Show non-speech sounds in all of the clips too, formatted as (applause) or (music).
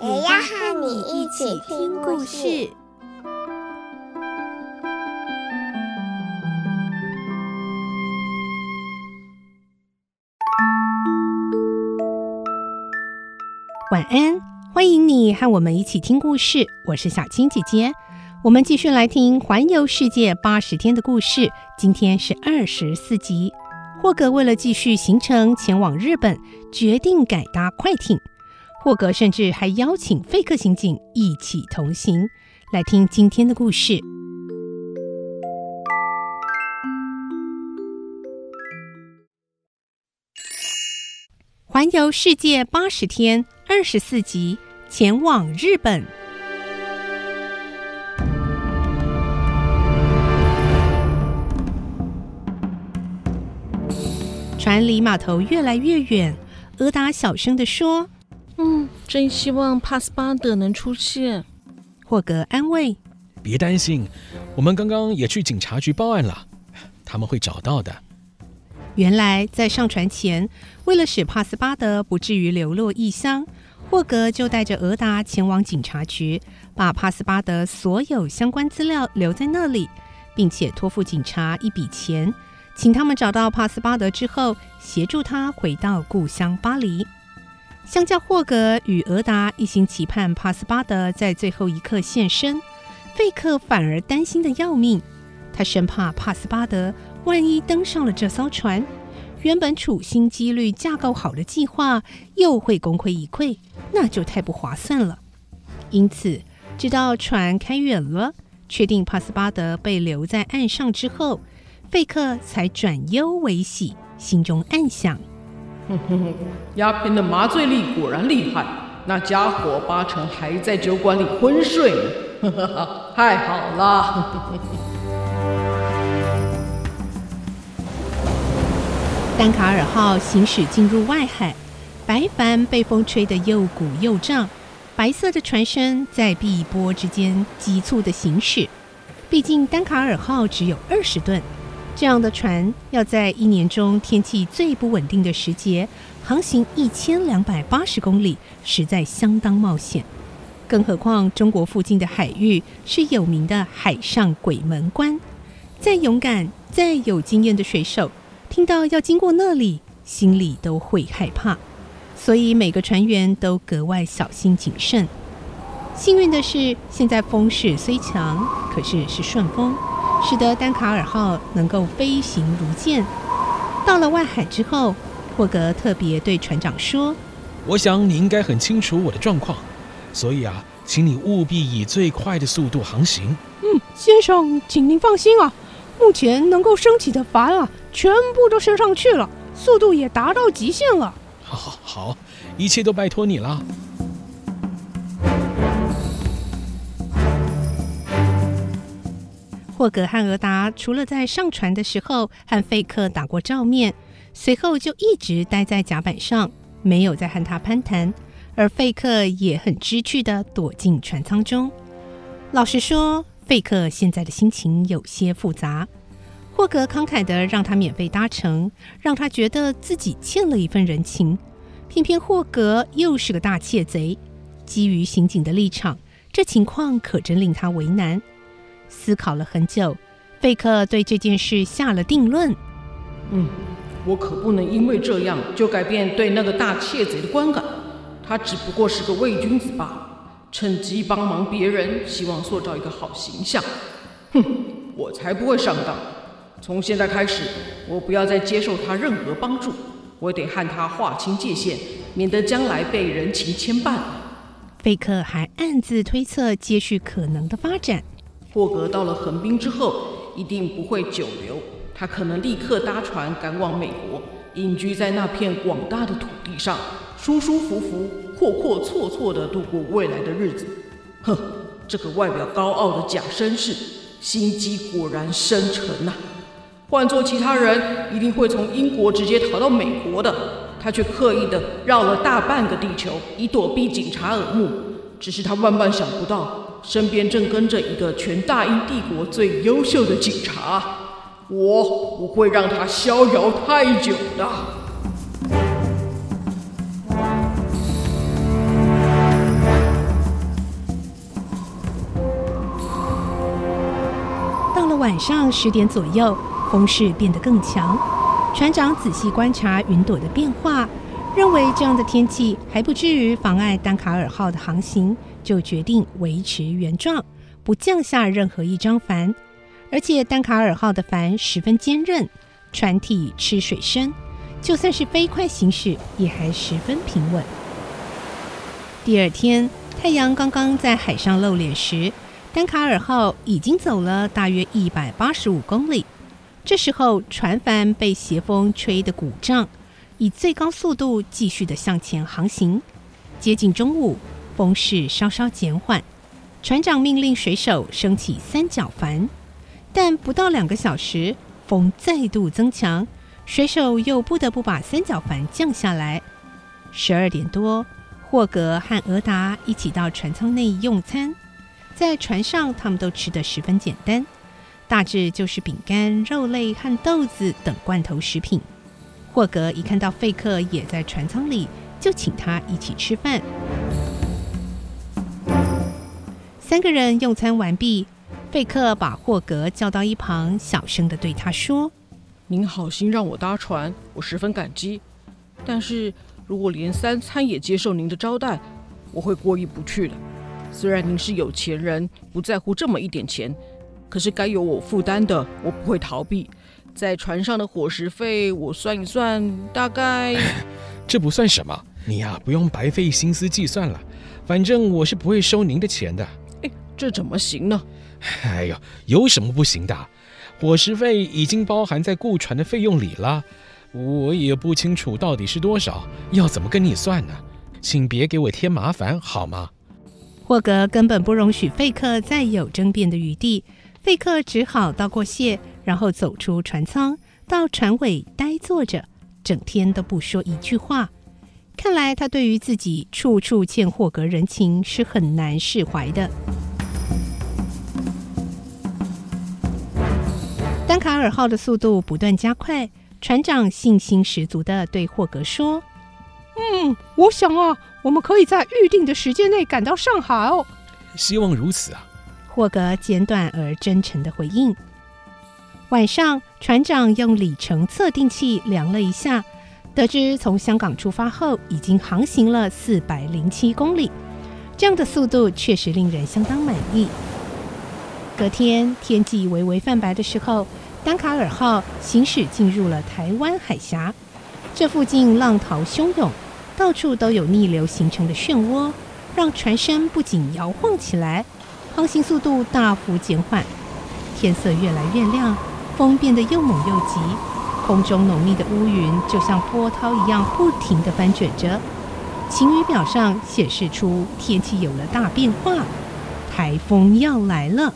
也要和你一起听故事。晚安，欢迎你和我们一起听故事。我是小青姐姐，我们继续来听《环游世界八十天》的故事。今天是二十四集。霍格为了继续行程前往日本，决定改搭快艇。霍格甚至还邀请费克刑警一起同行。来听今天的故事。环游世界八十天，二十四集，前往日本。船离码头越来越远，俄达小声地说：“嗯，真希望帕斯巴德能出现。”霍格安慰：“别担心，我们刚刚也去警察局报案了，他们会找到的。”原来，在上船前，为了使帕斯巴德不至于流落异乡，霍格就带着俄达前往警察局，把帕斯巴德所有相关资料留在那里，并且托付警察一笔钱，请他们找到帕斯巴德之后，协助他回到故乡巴黎。相较霍格与俄达一心期盼帕斯巴德在最后一刻现身，费克反而担心的要命，他生怕帕斯巴德。万一登上了这艘船，原本处心积虑架构好的计划又会功亏一篑，那就太不划算了。因此，直到船开远了，确定帕斯巴德被留在岸上之后，费克才转忧为喜，心中暗想：鸦片的麻醉力果然厉害，那家伙八成还在酒馆里昏睡呢。(laughs) 太好了。丹卡尔号行驶进入外海，白帆被风吹得又鼓又胀，白色的船身在碧波之间急促地行驶。毕竟丹卡尔号只有二十吨，这样的船要在一年中天气最不稳定的时节航行一千两百八十公里，实在相当冒险。更何况中国附近的海域是有名的海上鬼门关，再勇敢、再有经验的水手，听到要经过那里，心里都会害怕，所以每个船员都格外小心谨慎。幸运的是，现在风势虽强，可是是顺风，使得丹卡尔号能够飞行如箭。到了外海之后，霍格特别对船长说：“我想你应该很清楚我的状况，所以啊，请你务必以最快的速度航行。”嗯，先生，请您放心啊。目前能够升起的帆啊，全部都升上去了，速度也达到极限了。好，好，好，一切都拜托你了。霍格和俄达除了在上船的时候和费克打过照面，随后就一直待在甲板上，没有再和他攀谈。而费克也很知趣地躲进船舱中。老实说，费克现在的心情有些复杂。霍格慷慨地让他免费搭乘，让他觉得自己欠了一份人情。偏偏霍格又是个大窃贼，基于刑警的立场，这情况可真令他为难。思考了很久，费克对这件事下了定论：“嗯，我可不能因为这样就改变对那个大窃贼的观感。他只不过是个伪君子罢了。”趁机帮忙别人，希望塑造一个好形象。哼，我才不会上当！从现在开始，我不要再接受他任何帮助，我得和他划清界限，免得将来被人情牵绊。费克还暗自推测接续可能的发展。霍格到了横滨之后，一定不会久留，他可能立刻搭船赶往美国，隐居在那片广大的土地上，舒舒服服。阔阔绰绰地度过未来的日子。哼，这个外表高傲的假绅士，心机果然深沉呐、换做其他人，一定会从英国直接逃到美国的，他却刻意地绕了大半个地球，以躲避警察耳目。只是他万万想不到，身边正跟着一个全大英帝国最优秀的警察。我不会让他逍遥太久的。到了晚上十点左右，风势变得更强。船长仔细观察云朵的变化。认为这样的天气还不至于妨碍丹卡尔号的航行，就决定维持原状，不降下任何一张帆。而且丹卡尔号的帆十分坚韧，船体吃水深，就算是飞快行驶也还十分平稳。第二天，太阳刚刚在海上露脸时，丹卡尔号已经走了大约一百八十五公里。这时候，船帆被斜风吹得鼓胀。以最高速度继续的向前航行，接近中午，风势稍稍减缓，船长命令水手升起三角帆，但不到两个小时，风再度增强，水手又不得不把三角帆降下来。十二点多，霍格和俄达一起到船舱内用餐，在船上他们都吃得十分简单，大致就是饼干、肉类和豆子等罐头食品。霍格一看到费克也在船舱里，就请他一起吃饭。三个人用餐完毕，费克把霍格叫到一旁，小声地对他说：“您好心让我搭船，我十分感激。但是如果连三餐也接受您的招待，我会过意不去的。虽然您是有钱人，不在乎这么一点钱，可是该由我负担的，我不会逃避。”在船上的伙食费，我算一算，大概 (laughs)…… 这不算什么，你呀、啊，不用白费心思计算了。反正我是不会收您的钱的。哎，这怎么行呢？哎呦，有什么不行的？伙食费已经包含在雇船的费用里了，我也不清楚到底是多少，要怎么跟你算呢？请别给我添麻烦好吗？霍格根本不容许费克再有争辩的余地，费克只好道过谢。然后走出船舱，到船尾呆坐着，整天都不说一句话。看来他对于自己处处欠霍格人情是很难释怀的。丹卡尔号的速度不断加快，船长信心十足地对霍格说：“嗯，我想啊，我们可以在预定的时间内赶到上海哦。”希望如此啊。霍格简短而真诚的回应。晚上，船长用里程测定器量了一下，得知从香港出发后已经航行了四百零七公里，这样的速度确实令人相当满意。隔天天气微微泛白的时候，丹卡尔号行驶进入了台湾海峡，这附近浪涛汹涌，到处都有逆流形成的漩涡，让船身不仅摇晃起来，航行速度大幅减缓。天色越来越亮。风变得又猛又急，空中浓密的乌云就像波涛一样不停地翻卷着。晴雨表上显示出天气有了大变化，台风要来了。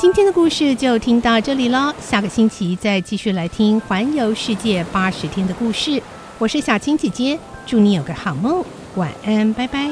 今天的故事就听到这里喽，下个星期再继续来听环游世界八十天的故事。我是小青姐姐，祝你有个好梦，晚安，拜拜。